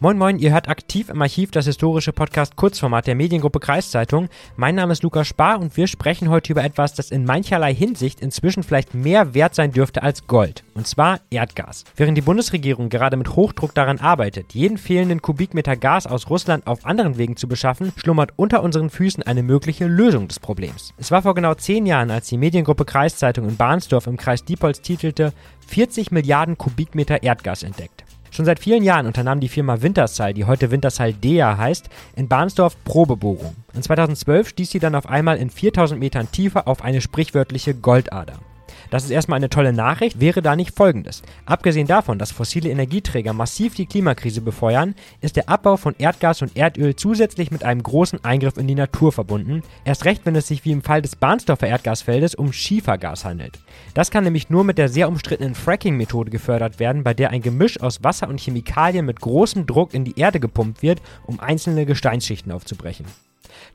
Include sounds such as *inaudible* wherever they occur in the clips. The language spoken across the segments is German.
Moin Moin, ihr hört aktiv im Archiv das historische Podcast Kurzformat der Mediengruppe Kreiszeitung. Mein Name ist Lukas Spar und wir sprechen heute über etwas, das in mancherlei Hinsicht inzwischen vielleicht mehr wert sein dürfte als Gold. Und zwar Erdgas. Während die Bundesregierung gerade mit Hochdruck daran arbeitet, jeden fehlenden Kubikmeter Gas aus Russland auf anderen Wegen zu beschaffen, schlummert unter unseren Füßen eine mögliche Lösung des Problems. Es war vor genau zehn Jahren, als die Mediengruppe Kreiszeitung in Bahnsdorf im Kreis Diepholz titelte 40 Milliarden Kubikmeter Erdgas entdeckt. Schon seit vielen Jahren unternahm die Firma Wintershall, die heute Wintershall Dea heißt, in Bahnsdorf Probebohrung. Und 2012 stieß sie dann auf einmal in 4000 Metern Tiefe auf eine sprichwörtliche Goldader. Das ist erstmal eine tolle Nachricht, wäre da nicht folgendes. Abgesehen davon, dass fossile Energieträger massiv die Klimakrise befeuern, ist der Abbau von Erdgas und Erdöl zusätzlich mit einem großen Eingriff in die Natur verbunden, erst recht, wenn es sich wie im Fall des Bahnsdorfer Erdgasfeldes um Schiefergas handelt. Das kann nämlich nur mit der sehr umstrittenen Fracking-Methode gefördert werden, bei der ein Gemisch aus Wasser und Chemikalien mit großem Druck in die Erde gepumpt wird, um einzelne Gesteinsschichten aufzubrechen.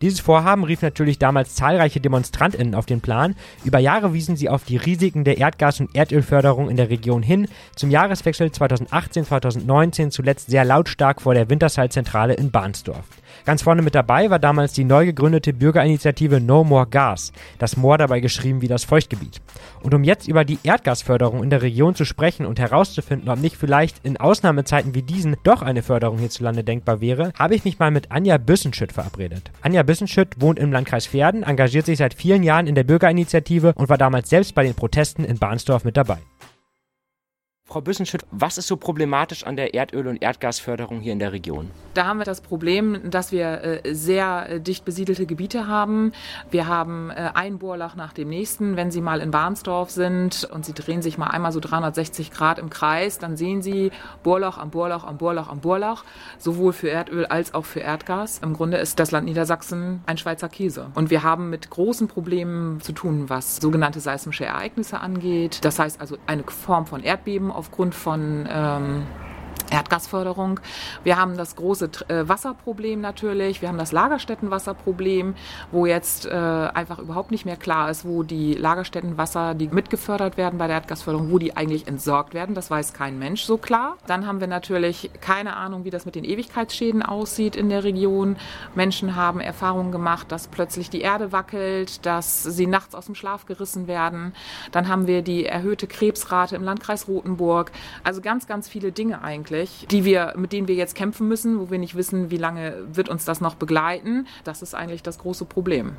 Dieses Vorhaben rief natürlich damals zahlreiche DemonstrantInnen auf den Plan. Über Jahre wiesen sie auf die Risiken der Erdgas- und Erdölförderung in der Region hin. Zum Jahreswechsel 2018-2019 zuletzt sehr lautstark vor der Wintershall-Zentrale in Bahnsdorf. Ganz vorne mit dabei war damals die neu gegründete Bürgerinitiative No More Gas, das Moor dabei geschrieben wie das Feuchtgebiet. Und um jetzt über die Erdgasförderung in der Region zu sprechen und herauszufinden, ob nicht vielleicht in Ausnahmezeiten wie diesen doch eine Förderung hierzulande denkbar wäre, habe ich mich mal mit Anja Büssenschütt verabredet. Anja Büssenschütt wohnt im Landkreis Verden, engagiert sich seit vielen Jahren in der Bürgerinitiative und war damals selbst bei den Protesten in Bahnsdorf mit dabei. Frau Büssenschütt, was ist so problematisch an der Erdöl- und Erdgasförderung hier in der Region? Da haben wir das Problem, dass wir äh, sehr äh, dicht besiedelte Gebiete haben. Wir haben äh, ein Bohrlach nach dem nächsten. Wenn Sie mal in Barnsdorf sind und Sie drehen sich mal einmal so 360 Grad im Kreis, dann sehen Sie Bohrloch am Bohrloch am Bohrloch am Bohrloch, sowohl für Erdöl als auch für Erdgas. Im Grunde ist das Land Niedersachsen ein Schweizer Käse. Und wir haben mit großen Problemen zu tun, was sogenannte seismische Ereignisse angeht. Das heißt also eine Form von Erdbeben aufgrund von ähm, Erdgasförderung. Wir haben das große äh, Wasserproblem natürlich. Wir haben das Lagerstättenwasserproblem, wo jetzt äh, einfach überhaupt nicht mehr klar ist, wo die Lagerstättenwasser, die mitgefördert werden bei der Erdgasförderung, wo die eigentlich entsorgt werden. Das weiß kein Mensch so klar. Dann haben wir natürlich keine Ahnung, wie das mit den Ewigkeitsschäden aussieht in der Region. Menschen haben Erfahrungen gemacht, dass plötzlich die Erde wackelt, dass sie nachts aus dem Schlaf gerissen werden. Dann haben wir die erhöhte Krebsrate im Landkreis Rothenburg. Also ganz, ganz viele Dinge eigentlich eigentlich, die wir, mit denen wir jetzt kämpfen müssen, wo wir nicht wissen, wie lange wird uns das noch begleiten. Das ist eigentlich das große Problem.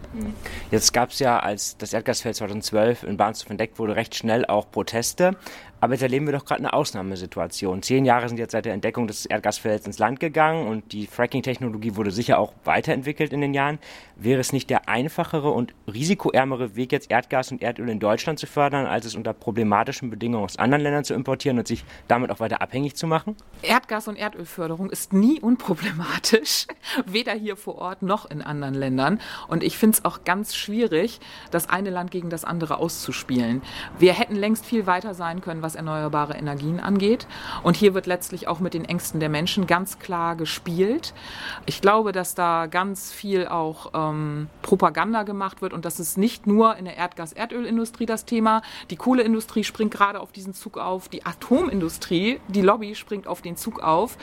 Jetzt gab es ja, als das Erdgasfeld 2012 in Bahnsdorf entdeckt wurde, recht schnell auch Proteste. Aber jetzt erleben wir doch gerade eine Ausnahmesituation. Zehn Jahre sind jetzt seit der Entdeckung des Erdgasfelds ins Land gegangen und die Fracking-Technologie wurde sicher auch weiterentwickelt in den Jahren. Wäre es nicht der einfachere und risikoärmere Weg, jetzt Erdgas und Erdöl in Deutschland zu fördern, als es unter problematischen Bedingungen aus anderen Ländern zu importieren und sich damit auch weiter abhängig zu machen? Erdgas- und Erdölförderung ist nie unproblematisch, *laughs* weder hier vor Ort noch in anderen Ländern. Und ich finde es auch ganz schwierig, das eine Land gegen das andere auszuspielen. Wir hätten längst viel weiter sein können, was was erneuerbare Energien angeht. Und hier wird letztlich auch mit den Ängsten der Menschen ganz klar gespielt. Ich glaube, dass da ganz viel auch ähm, Propaganda gemacht wird und das ist nicht nur in der Erdgas-Erdölindustrie das Thema. Die Kohleindustrie springt gerade auf diesen Zug auf, die Atomindustrie, die Lobby springt auf den Zug auf.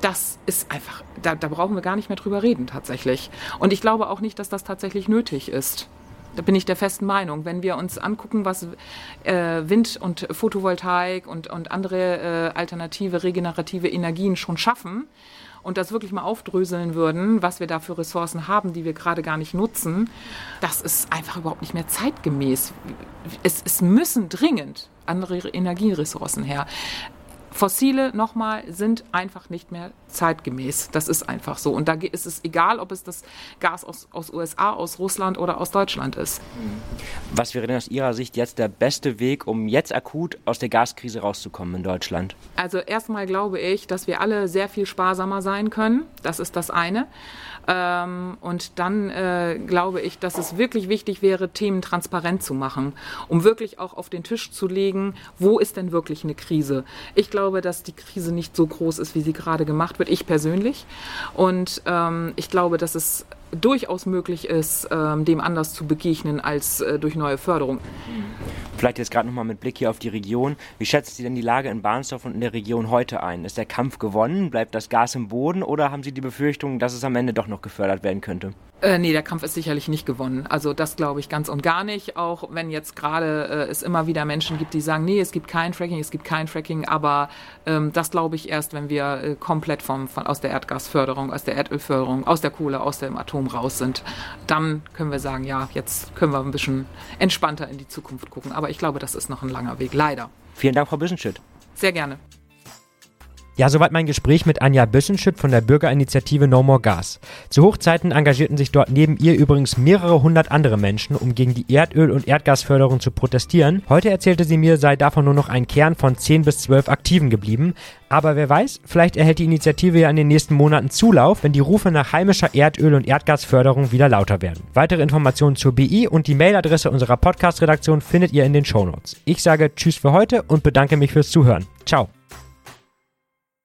Das ist einfach, da, da brauchen wir gar nicht mehr drüber reden tatsächlich. Und ich glaube auch nicht, dass das tatsächlich nötig ist. Da bin ich der festen Meinung. Wenn wir uns angucken, was äh, Wind und Photovoltaik und, und andere äh, alternative, regenerative Energien schon schaffen und das wirklich mal aufdröseln würden, was wir da für Ressourcen haben, die wir gerade gar nicht nutzen, das ist einfach überhaupt nicht mehr zeitgemäß. Es, es müssen dringend andere Energieressourcen her. Fossile nochmal sind einfach nicht mehr zeitgemäß. Das ist einfach so. Und da ist es egal, ob es das Gas aus, aus USA, aus Russland oder aus Deutschland ist. Was wäre denn aus Ihrer Sicht jetzt der beste Weg, um jetzt akut aus der Gaskrise rauszukommen in Deutschland? Also erstmal glaube ich, dass wir alle sehr viel sparsamer sein können. Das ist das eine. Ähm, und dann äh, glaube ich, dass es wirklich wichtig wäre, Themen transparent zu machen, um wirklich auch auf den Tisch zu legen, wo ist denn wirklich eine Krise. Ich glaube, dass die Krise nicht so groß ist, wie sie gerade gemacht wird, ich persönlich. Und ähm, ich glaube, dass es durchaus möglich ist, ähm, dem anders zu begegnen als äh, durch neue Förderung. Vielleicht jetzt gerade nochmal mit Blick hier auf die Region. Wie schätzen Sie denn die Lage in Barnsdorf und in der Region heute ein? Ist der Kampf gewonnen? Bleibt das Gas im Boden? Oder haben Sie die Befürchtung, dass es am Ende doch noch gefördert werden könnte? Äh, nee, der Kampf ist sicherlich nicht gewonnen. Also das glaube ich ganz und gar nicht. Auch wenn jetzt gerade äh, es immer wieder Menschen gibt, die sagen, nee, es gibt kein Fracking, es gibt kein Fracking. Aber ähm, das glaube ich erst, wenn wir äh, komplett vom, von, aus der Erdgasförderung, aus der Erdölförderung, aus der Kohle, aus dem Atom raus sind. Dann können wir sagen, ja, jetzt können wir ein bisschen entspannter in die Zukunft gucken. Aber ich glaube, das ist noch ein langer Weg, leider. Vielen Dank, Frau Büschenschütt. Sehr gerne. Ja, soweit mein Gespräch mit Anja Büssenschütt von der Bürgerinitiative No More Gas. Zu Hochzeiten engagierten sich dort neben ihr übrigens mehrere hundert andere Menschen, um gegen die Erdöl- und Erdgasförderung zu protestieren. Heute erzählte sie mir, sei davon nur noch ein Kern von 10 bis 12 Aktiven geblieben. Aber wer weiß, vielleicht erhält die Initiative ja in den nächsten Monaten Zulauf, wenn die Rufe nach heimischer Erdöl- und Erdgasförderung wieder lauter werden. Weitere Informationen zur BI und die Mailadresse unserer Podcast-Redaktion findet ihr in den Shownotes. Ich sage Tschüss für heute und bedanke mich fürs Zuhören. Ciao.